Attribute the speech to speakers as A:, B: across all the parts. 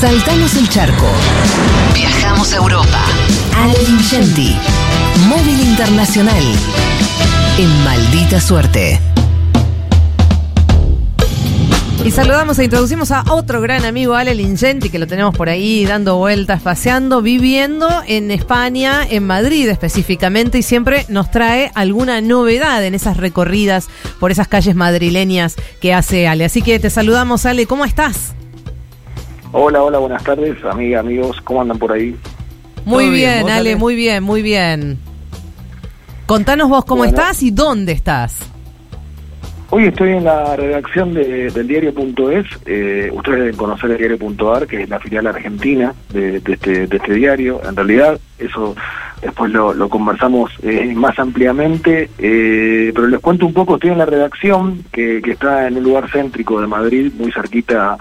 A: Saltamos el charco. Viajamos a Europa. Ale Ingenti. Móvil Internacional. En maldita suerte.
B: Y saludamos e introducimos a otro gran amigo, Ale Lingenti, que lo tenemos por ahí dando vueltas, paseando, viviendo en España, en Madrid específicamente, y siempre nos trae alguna novedad en esas recorridas por esas calles madrileñas que hace Ale. Así que te saludamos, Ale, ¿cómo estás?
C: Hola, hola, buenas tardes, amigas, amigos, ¿cómo andan por ahí?
B: Muy bien, Ale, muy bien, muy bien. Contanos vos cómo estás y dónde estás.
C: Hoy estoy en la redacción de, del diario.es. Eh, ustedes deben conocer el diario.ar, que es la filial argentina de, este, de, este, diario. En realidad, eso después lo, conversamos eh, más ampliamente. Eh, pero les cuento un poco, estoy en la redacción, que, que está en un lugar céntrico de Madrid, muy cerquita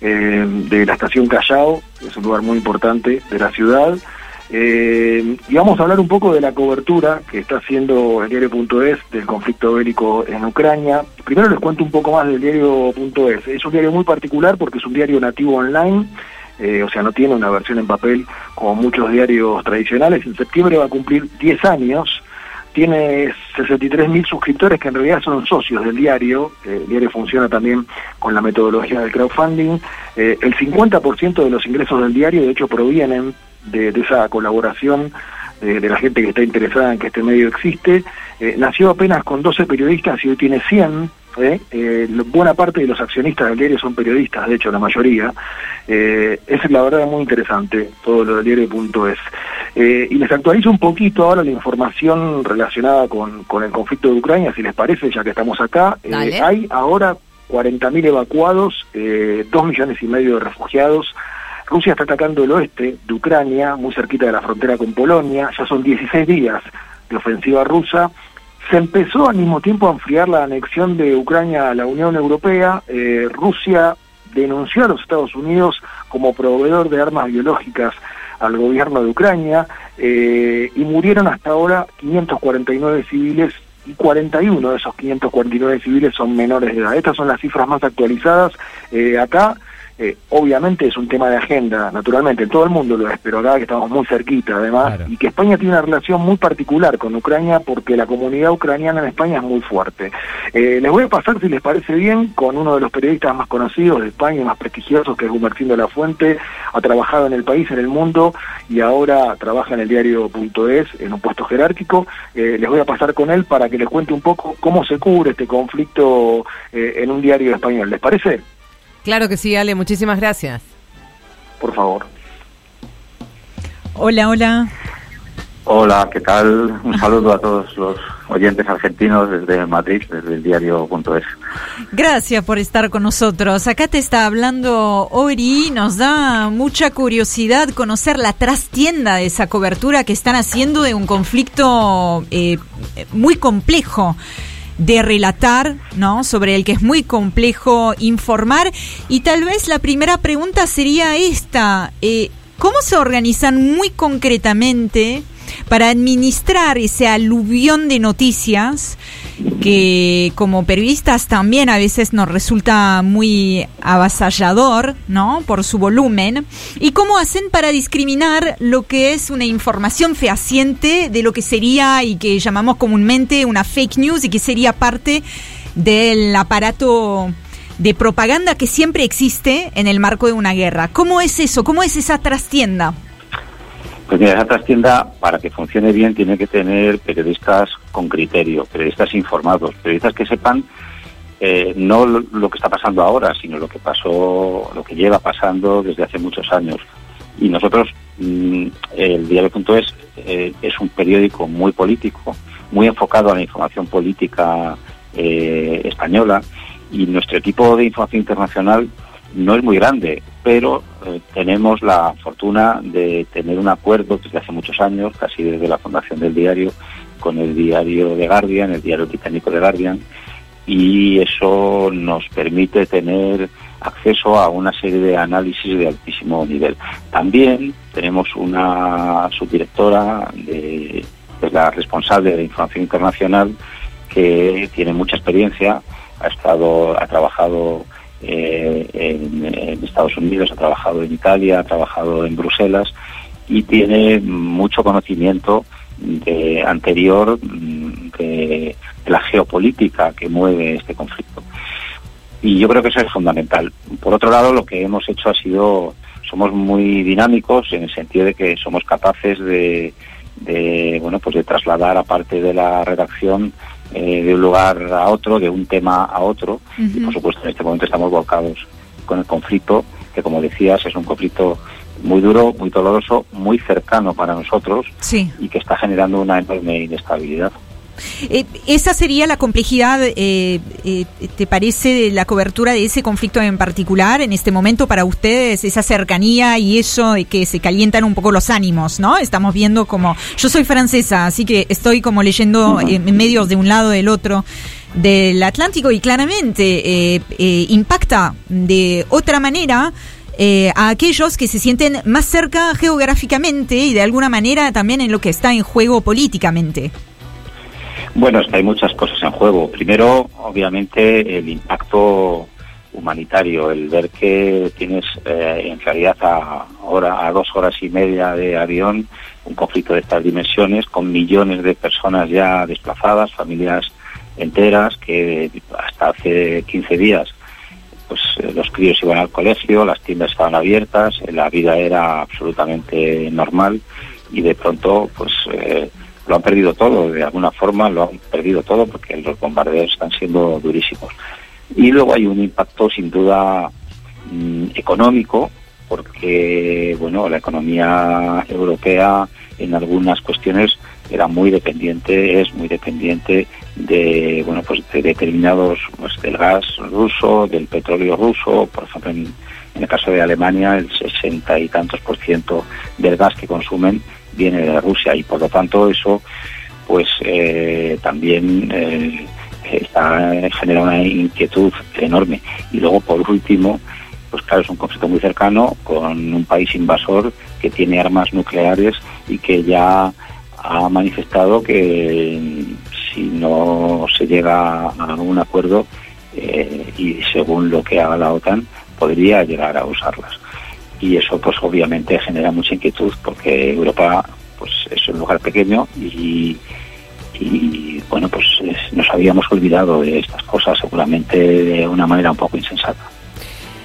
C: de la estación Callao, es un lugar muy importante de la ciudad. Eh, y vamos a hablar un poco de la cobertura que está haciendo el diario.es del conflicto bélico en Ucrania. Primero les cuento un poco más del diario.es. Es un diario muy particular porque es un diario nativo online, eh, o sea, no tiene una versión en papel como muchos diarios tradicionales. En septiembre va a cumplir 10 años. Tiene 63.000 suscriptores que en realidad son socios del diario. Eh, el diario funciona también con la metodología del crowdfunding. Eh, el 50% de los ingresos del diario, de hecho, provienen de, esa colaboración de, la gente que está interesada en que este medio existe. Eh, nació apenas con 12 periodistas y hoy tiene 100. ¿eh? Eh, buena parte de los accionistas del diario son periodistas, de hecho la mayoría. es la verdad muy interesante todo lo del diario.es. y les actualizo un poquito ahora la información relacionada con, con el conflicto de Ucrania, si les parece, ya que estamos acá. hay ahora 40.000 evacuados, 2 millones y medio de refugiados, Rusia está atacando el oeste de Ucrania, muy cerquita de la frontera con Polonia, ya son 16 días de ofensiva rusa. Se empezó al mismo tiempo a enfriar la anexión de Ucrania a la Unión Europea. Eh, Rusia denunció a los Estados Unidos como proveedor de armas biológicas al gobierno de Ucrania eh, y murieron hasta ahora 549 civiles y 41 de esos 549 civiles son menores de edad. Estas son las cifras más actualizadas. Eh, acá eh, obviamente es un tema de agenda, naturalmente, en todo el mundo lo es, pero acá que estamos muy cerquita además, y que España tiene una relación muy particular con Ucrania porque la comunidad ucraniana en España es muy fuerte. Eh, les voy a pasar, si les parece bien, con uno de los periodistas más conocidos de España y más prestigiosos, que es Gumercindo La Fuente, ha trabajado en el país, en el mundo, y ahora trabaja en el diario.es, en un puesto jerárquico. Eh, les voy a pasar con él para que les cuente un poco cómo se cubre este conflicto en un diario español. ¿Les parece?
B: Claro que sí, Ale, muchísimas gracias.
C: Por favor.
D: Hola, hola.
E: Hola, ¿qué tal? Un saludo a todos los oyentes argentinos desde Madrid, desde el diario.es.
D: Gracias por estar con nosotros. Acá te está hablando Ori. Nos da mucha curiosidad conocer la trastienda de esa cobertura que están haciendo de un conflicto eh, muy complejo de relatar, ¿no? Sobre el que es muy complejo informar. Y tal vez la primera pregunta sería esta. Eh, ¿Cómo se organizan muy concretamente para administrar ese aluvión de noticias que como periodistas también a veces nos resulta muy avasallador, ¿no? Por su volumen. ¿Y cómo hacen para discriminar lo que es una información fehaciente de lo que sería y que llamamos comúnmente una fake news y que sería parte del aparato de propaganda que siempre existe en el marco de una guerra? ¿Cómo es eso? ¿Cómo es esa trastienda?
E: Pues mira, esa trastienda, para que funcione bien, tiene que tener periodistas con criterio, periodistas informados, periodistas que sepan eh, no lo, que está pasando ahora, sino lo que pasó, lo que lleva pasando desde hace muchos años. Y nosotros, mm, el diario.es eh, es un periódico muy político, muy enfocado a la información política eh, española, y nuestro equipo de información internacional no es muy grande, pero eh, tenemos la fortuna de tener un acuerdo desde hace muchos años, casi desde la fundación del diario, con el diario de Guardian, el diario británico de Guardian, y eso nos permite tener acceso a una serie de análisis de altísimo nivel. También tenemos una subdirectora, de, es la responsable de información internacional, que tiene mucha experiencia, ha estado, ha trabajado eh, en, Estados Unidos, ha trabajado en Italia, ha trabajado en Bruselas y tiene mucho conocimiento de anterior mm, de, la geopolítica que mueve este conflicto. Y yo creo que eso es fundamental. Por otro lado, lo que hemos hecho ha sido, somos muy dinámicos en el sentido de que somos capaces de, de bueno, pues de trasladar a parte de la redacción eh, de un lugar a otro, de un tema a otro. Y por supuesto en este momento estamos volcados con el conflicto, que como decías es un conflicto muy duro, muy doloroso, muy cercano para nosotros y que está generando una enorme inestabilidad.
D: Eh, esa sería la complejidad, eh, eh, ¿te parece, de la cobertura de ese conflicto en particular en este momento para ustedes? Esa cercanía y eso de que se calientan un poco los ánimos, ¿no? Estamos viendo como... Yo soy francesa, así que estoy como leyendo en medios de un lado del otro del Atlántico y claramente impacta de otra manera a aquellos que se sienten más cerca geográficamente y de alguna manera también en lo que está en juego políticamente.
E: Bueno, es hay muchas cosas en juego. Primero, obviamente, el impacto humanitario, el ver que tienes eh, en realidad a, hora, a dos horas y media de avión un conflicto de estas dimensiones, con millones de personas ya desplazadas, familias enteras, que hasta hace 15 días pues eh, los críos iban al colegio, las tiendas estaban abiertas, la vida era absolutamente normal y de pronto pues eh, lo han perdido todo, de alguna forma lo han perdido todo porque los bombardeos están siendo durísimos. Y luego hay un impacto sin duda mm, económico, porque bueno, la economía europea en algunas cuestiones era muy dependiente, es muy dependiente de bueno pues de determinados pues, del gas ruso, del petróleo ruso, por ejemplo en, en el caso de Alemania el sesenta y tantos por ciento del gas que consumen viene de Rusia y por lo tanto eso pues eh, también eh, está, genera una inquietud enorme. Y luego por último, pues claro, es un conflicto muy cercano con un país invasor que tiene armas nucleares y que ya ha manifestado que si no se llega a un acuerdo eh, y según lo que haga la OTAN podría llegar a usarlas y eso pues obviamente genera mucha inquietud porque Europa pues es un lugar pequeño y, bueno pues nos habíamos olvidado de estas cosas seguramente de una manera un poco insensata.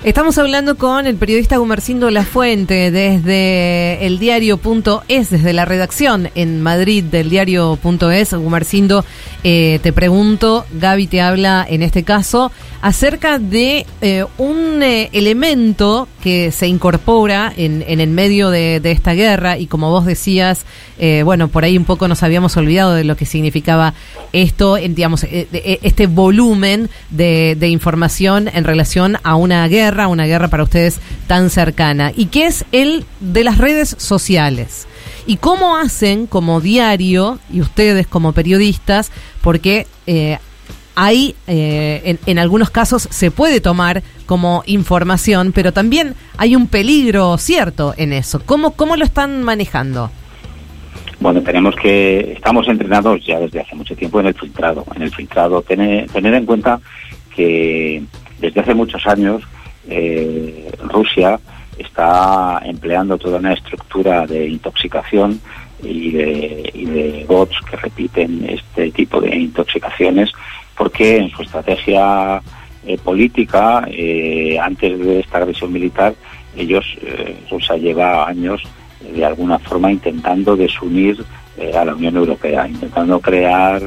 B: Estamos hablando con el periodista Gumercindo La Fuente desde el diario.es, desde la redacción en Madrid del diario.es. Gumercindo, eh, te pregunto, Gaby te habla en este caso acerca de eh, un eh, elemento que se incorpora en, en el medio de, esta guerra y como vos decías, eh, bueno, por ahí un poco nos habíamos olvidado de lo que significaba esto, digamos, este volumen de información en relación a una guerra, una guerra para ustedes tan cercana, y que es el de las redes sociales y cómo hacen como diario y ustedes como periodistas, porque eh, hay, eh, en, algunos casos se puede tomar como información, pero también hay un peligro cierto en eso. ¿Cómo, cómo lo están manejando?
E: Bueno, tenemos que, estamos entrenados ya desde hace mucho tiempo en el filtrado. En el filtrado, tener, tener en cuenta que desde hace muchos años eh, Rusia está empleando toda una estructura de intoxicación y de, bots que repiten este tipo de intoxicaciones porque en su estrategia eh, política, eh, antes de esta agresión militar, ellos, eh, Rusia lleva años de alguna forma intentando desunir a la Unión Europea, intentando crear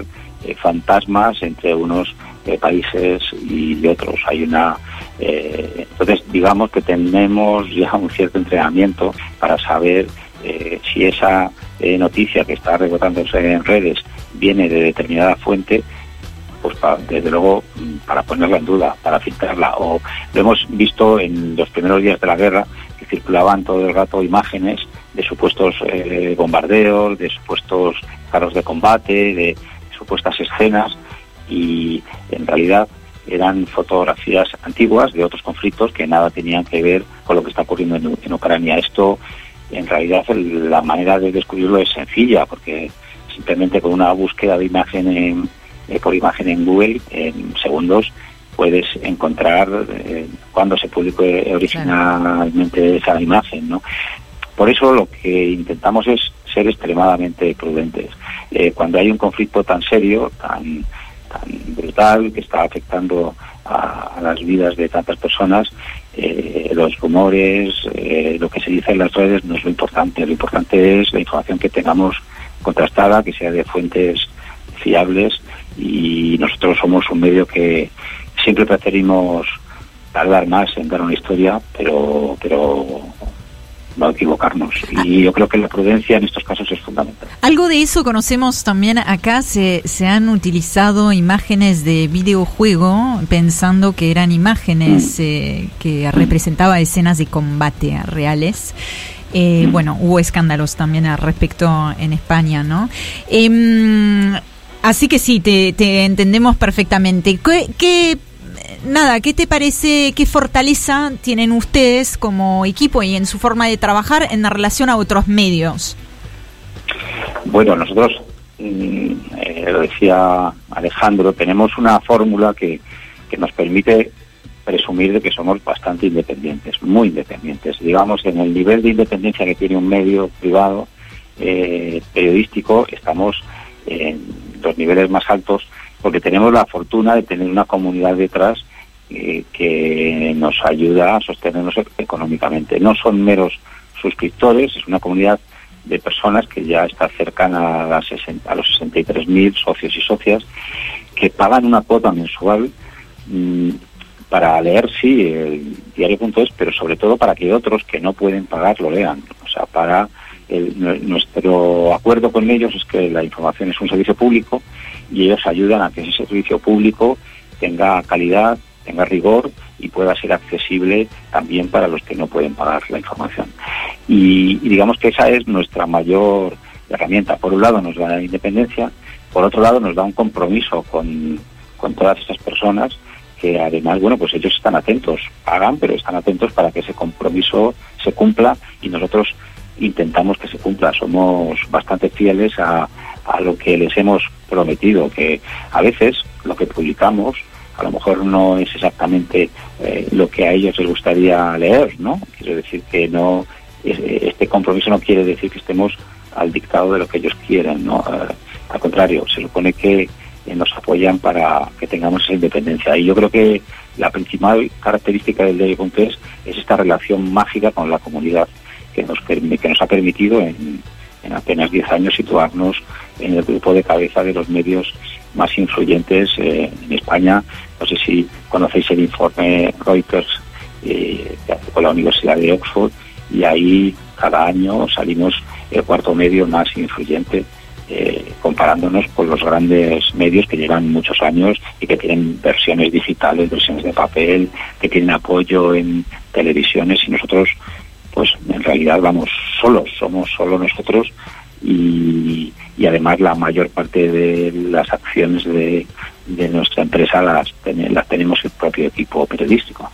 E: fantasmas entre unos países y otros. Hay una entonces digamos que tenemos ya un cierto entrenamiento para saber si esa noticia que está rebotándose en redes viene de determinada fuente pues desde luego para ponerla en duda, para filtrarla. O lo hemos visto en los primeros días de la guerra, que circulaban todo el rato imágenes de supuestos eh, bombardeos, de supuestos carros de combate, de supuestas escenas, y en realidad eran fotografías antiguas de otros conflictos que nada tenían que ver con lo que está ocurriendo en, en Ucrania. Esto, en realidad, la manera de descubrirlo es sencilla, porque simplemente con una búsqueda de imagen en, eh, por imagen en Google en segundos puedes encontrar eh, cuando se publicó originalmente esa imagen, ¿no? Por eso lo que intentamos es ser extremadamente prudentes. Eh, cuando hay un conflicto tan serio, tan brutal, que está afectando a, las vidas de tantas personas, eh, los rumores, eh, lo que se dice en las redes no es lo importante. Lo importante es la información que tengamos contrastada, que sea de fuentes fiables y nosotros somos un medio que siempre preferimos tardar más en dar una historia, pero pero no equivocarnos. Y yo creo que la prudencia en estos casos es fundamental.
D: Algo de eso conocemos también acá. Se, se han utilizado imágenes de videojuego pensando que eran imágenes mm. eh, que representaba escenas de combate reales. Eh, mm. Bueno, hubo escándalos también al respecto en España, ¿no? Em, así que sí, te, te entendemos perfectamente. ¿Qué, qué nada, ¿qué te parece, qué fortaleza tienen ustedes como equipo y en su forma de trabajar en relación a otros medios?
E: Bueno, nosotros, mm, eh, lo decía Alejandro, tenemos una fórmula que, que nos permite presumir de que somos bastante independientes, muy independientes. Digamos, en el nivel de independencia que tiene un medio privado eh, periodístico, estamos en los niveles más altos porque tenemos la fortuna de tener una comunidad detrás eh, que nos ayuda a sostenernos económicamente. No son meros suscriptores, es una comunidad de personas que ya está cercana a, las a los 63.000 socios y socias que pagan una cuota mensual mm, para leer, sí, el diario.es, pero sobre todo para que otros que no pueden pagar lo lean. O sea, para nuestro acuerdo con ellos es que la información es un servicio público y ellos ayudan a que ese servicio público tenga calidad, tenga rigor y pueda ser accesible también para los que no pueden pagar la información. Y, digamos que esa es nuestra mayor herramienta. Por un lado nos da la independencia, por otro lado nos da un compromiso con, con todas estas personas que además, bueno, pues ellos están atentos, pagan, pero están atentos para que ese compromiso se cumpla y nosotros intentamos que se cumpla. Somos bastante fieles a, a lo que les hemos prometido, que a veces lo que publicamos a lo mejor no es exactamente eh, lo que a ellos les gustaría leer, ¿no? Quiero decir que no este compromiso no quiere decir que estemos al dictado de lo que ellos quieren, ¿no? Eh, al contrario, se supone que eh, nos apoyan para que tengamos esa independencia. Y yo creo que la principal característica del diario.es es esta relación mágica con la comunidad que nos, que nos ha permitido en, en apenas 10 años situarnos en el grupo de cabeza de los medios más influyentes eh, en España. No sé si conocéis el informe Reuters eh, con la Universidad de Oxford y ahí cada año salimos el cuarto medio más influyente eh, comparándonos con los grandes medios que llevan muchos años y que tienen versiones digitales, versiones de papel, que tienen apoyo en televisiones y nosotros pues en realidad vamos solos, somos solo nosotros y, además la mayor parte de las acciones de, nuestra empresa las, las tenemos el propio equipo periodístico.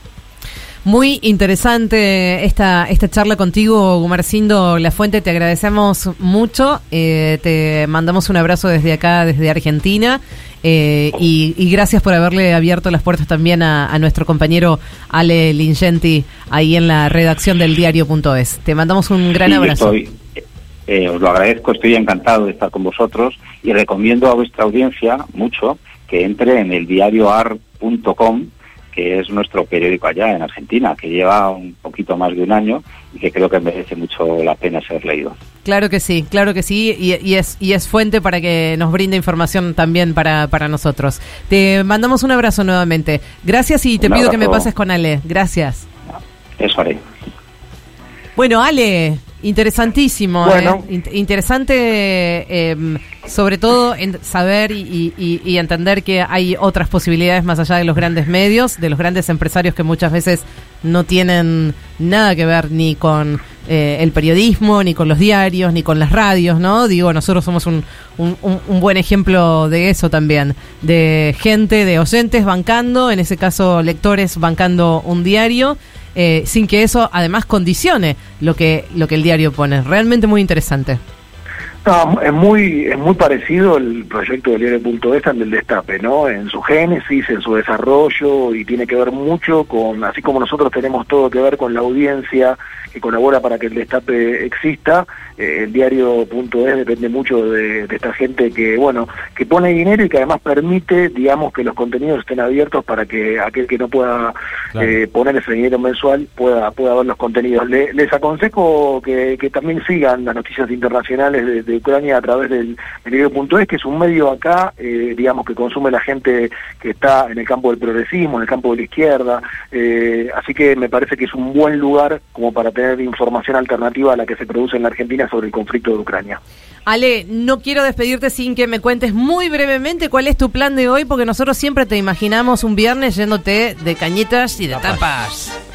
B: Muy interesante esta, esta charla contigo, Gumarcindo La Fuente. Te agradecemos mucho. Eh, te mandamos un abrazo desde acá, desde Argentina. Eh, y, gracias por haberle abierto las puertas también a, nuestro compañero Ale Lingenti ahí en la redacción del diario.es. Te mandamos un gran abrazo.
E: Eh, os lo agradezco, estoy encantado de estar con vosotros y recomiendo a vuestra audiencia mucho que entre en el diarioar.com que es nuestro periódico allá en Argentina, que lleva un poquito más de un año y que creo que merece mucho la pena ser leído.
B: Claro que sí, claro que sí, y, es, y es fuente para que nos brinde información también para, para nosotros. Te mandamos un abrazo nuevamente. Gracias y te pido que me pases con Ale. Gracias.
E: Eso haré.
B: Bueno, Ale, interesantísimo. ¿eh? interesante, em, sobre todo, en saber y, entender que hay otras posibilidades más allá de los grandes medios, de los grandes empresarios que muchas veces no tienen nada que ver ni con eh, el periodismo, ni con los diarios, ni con las radios, ¿no? Digo, nosotros somos un, un, un, buen ejemplo de eso también, de gente, de oyentes bancando, en ese caso lectores bancando un diario eh, sin que eso además condicione lo que, lo que el diario pone. Realmente muy interesante.
C: No, es muy, es muy parecido el proyecto del diario.es al del Destape, ¿no? En su génesis, en su desarrollo, y tiene que ver mucho con, así como nosotros tenemos todo que ver con la audiencia que colabora para que el Destape exista, eh, el diario.es depende mucho de, esta gente que, bueno, que pone dinero y que además permite, digamos, que los contenidos estén abiertos para que aquel que no pueda eh, poner ese dinero mensual pueda, pueda ver los contenidos. les aconsejo que, que también sigan las noticias internacionales de de Ucrania a través del medio.es, que es un medio acá, eh, digamos, que consume la gente que está en el campo del progresismo, en el campo de la izquierda, eh, así que me parece que es un buen lugar como para tener información alternativa a la que se produce en la Argentina sobre el conflicto de Ucrania.
B: Ale, no quiero despedirte sin que me cuentes muy brevemente cuál es tu plan de hoy, porque nosotros siempre te imaginamos un viernes yéndote de cañitas y de tapas.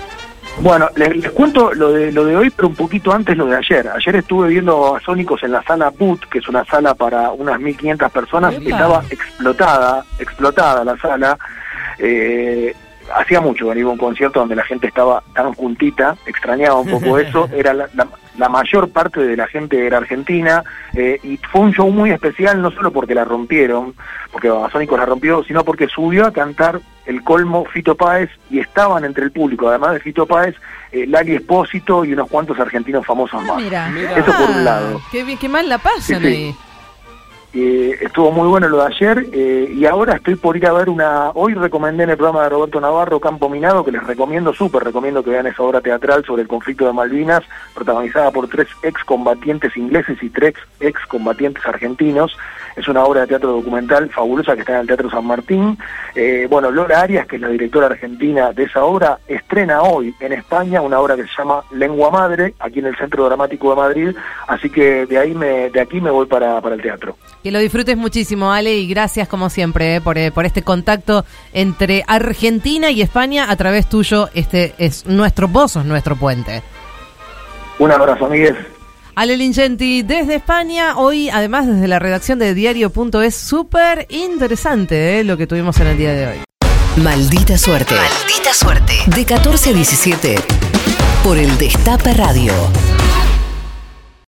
C: Bueno, les, cuento lo de lo de hoy, pero un poquito antes lo de ayer. Ayer estuve viendo a Sónicos en la sala Boot, que es una sala para unas 1.500 personas, estaba explotada, explotada la sala. Eh, hacía mucho venir a un concierto donde la gente estaba tan juntita, extrañaba un poco eso, era la, la, mayor parte de la gente era argentina, eh, y fue un show muy especial, no solo porque la rompieron, porque Babasónicos la rompió, sino porque subió a cantar el colmo Fito Páez y estaban entre el público, además de Fito Páez, eh, Lali Espósito y unos cuantos argentinos famosos más. Eso por un lado.
B: Qué, bien, qué mal la pasan ahí.
C: Estuvo muy bueno lo de ayer eh, y ahora estoy por ir a ver una... Hoy recomendé en el programa de Roberto Navarro Campo Minado, que les recomiendo, súper recomiendo que vean esa obra teatral sobre el conflicto de Malvinas, protagonizada por tres excombatientes ingleses y tres excombatientes argentinos. Es una obra de teatro documental fabulosa que está en el Teatro San Martín. Eh, bueno, Laura Arias, que es la directora argentina de esa obra, estrena hoy en España una obra que se llama Lengua Madre, aquí en el Centro Dramático de Madrid, así que de ahí me, de aquí me voy para, para el teatro.
B: Que lo disfrutes muchísimo, Ale, y gracias como siempre eh, por, eh, por este contacto entre Argentina y España a través tuyo. Este es nuestro, vos nuestro puente.
C: Un abrazo, amigues.
B: Ale Lingenti desde España, hoy además desde la redacción de diario.es, súper interesante eh, lo que tuvimos en el día de hoy.
A: Maldita suerte. Maldita suerte. De 14 a 17 por el Destape Radio.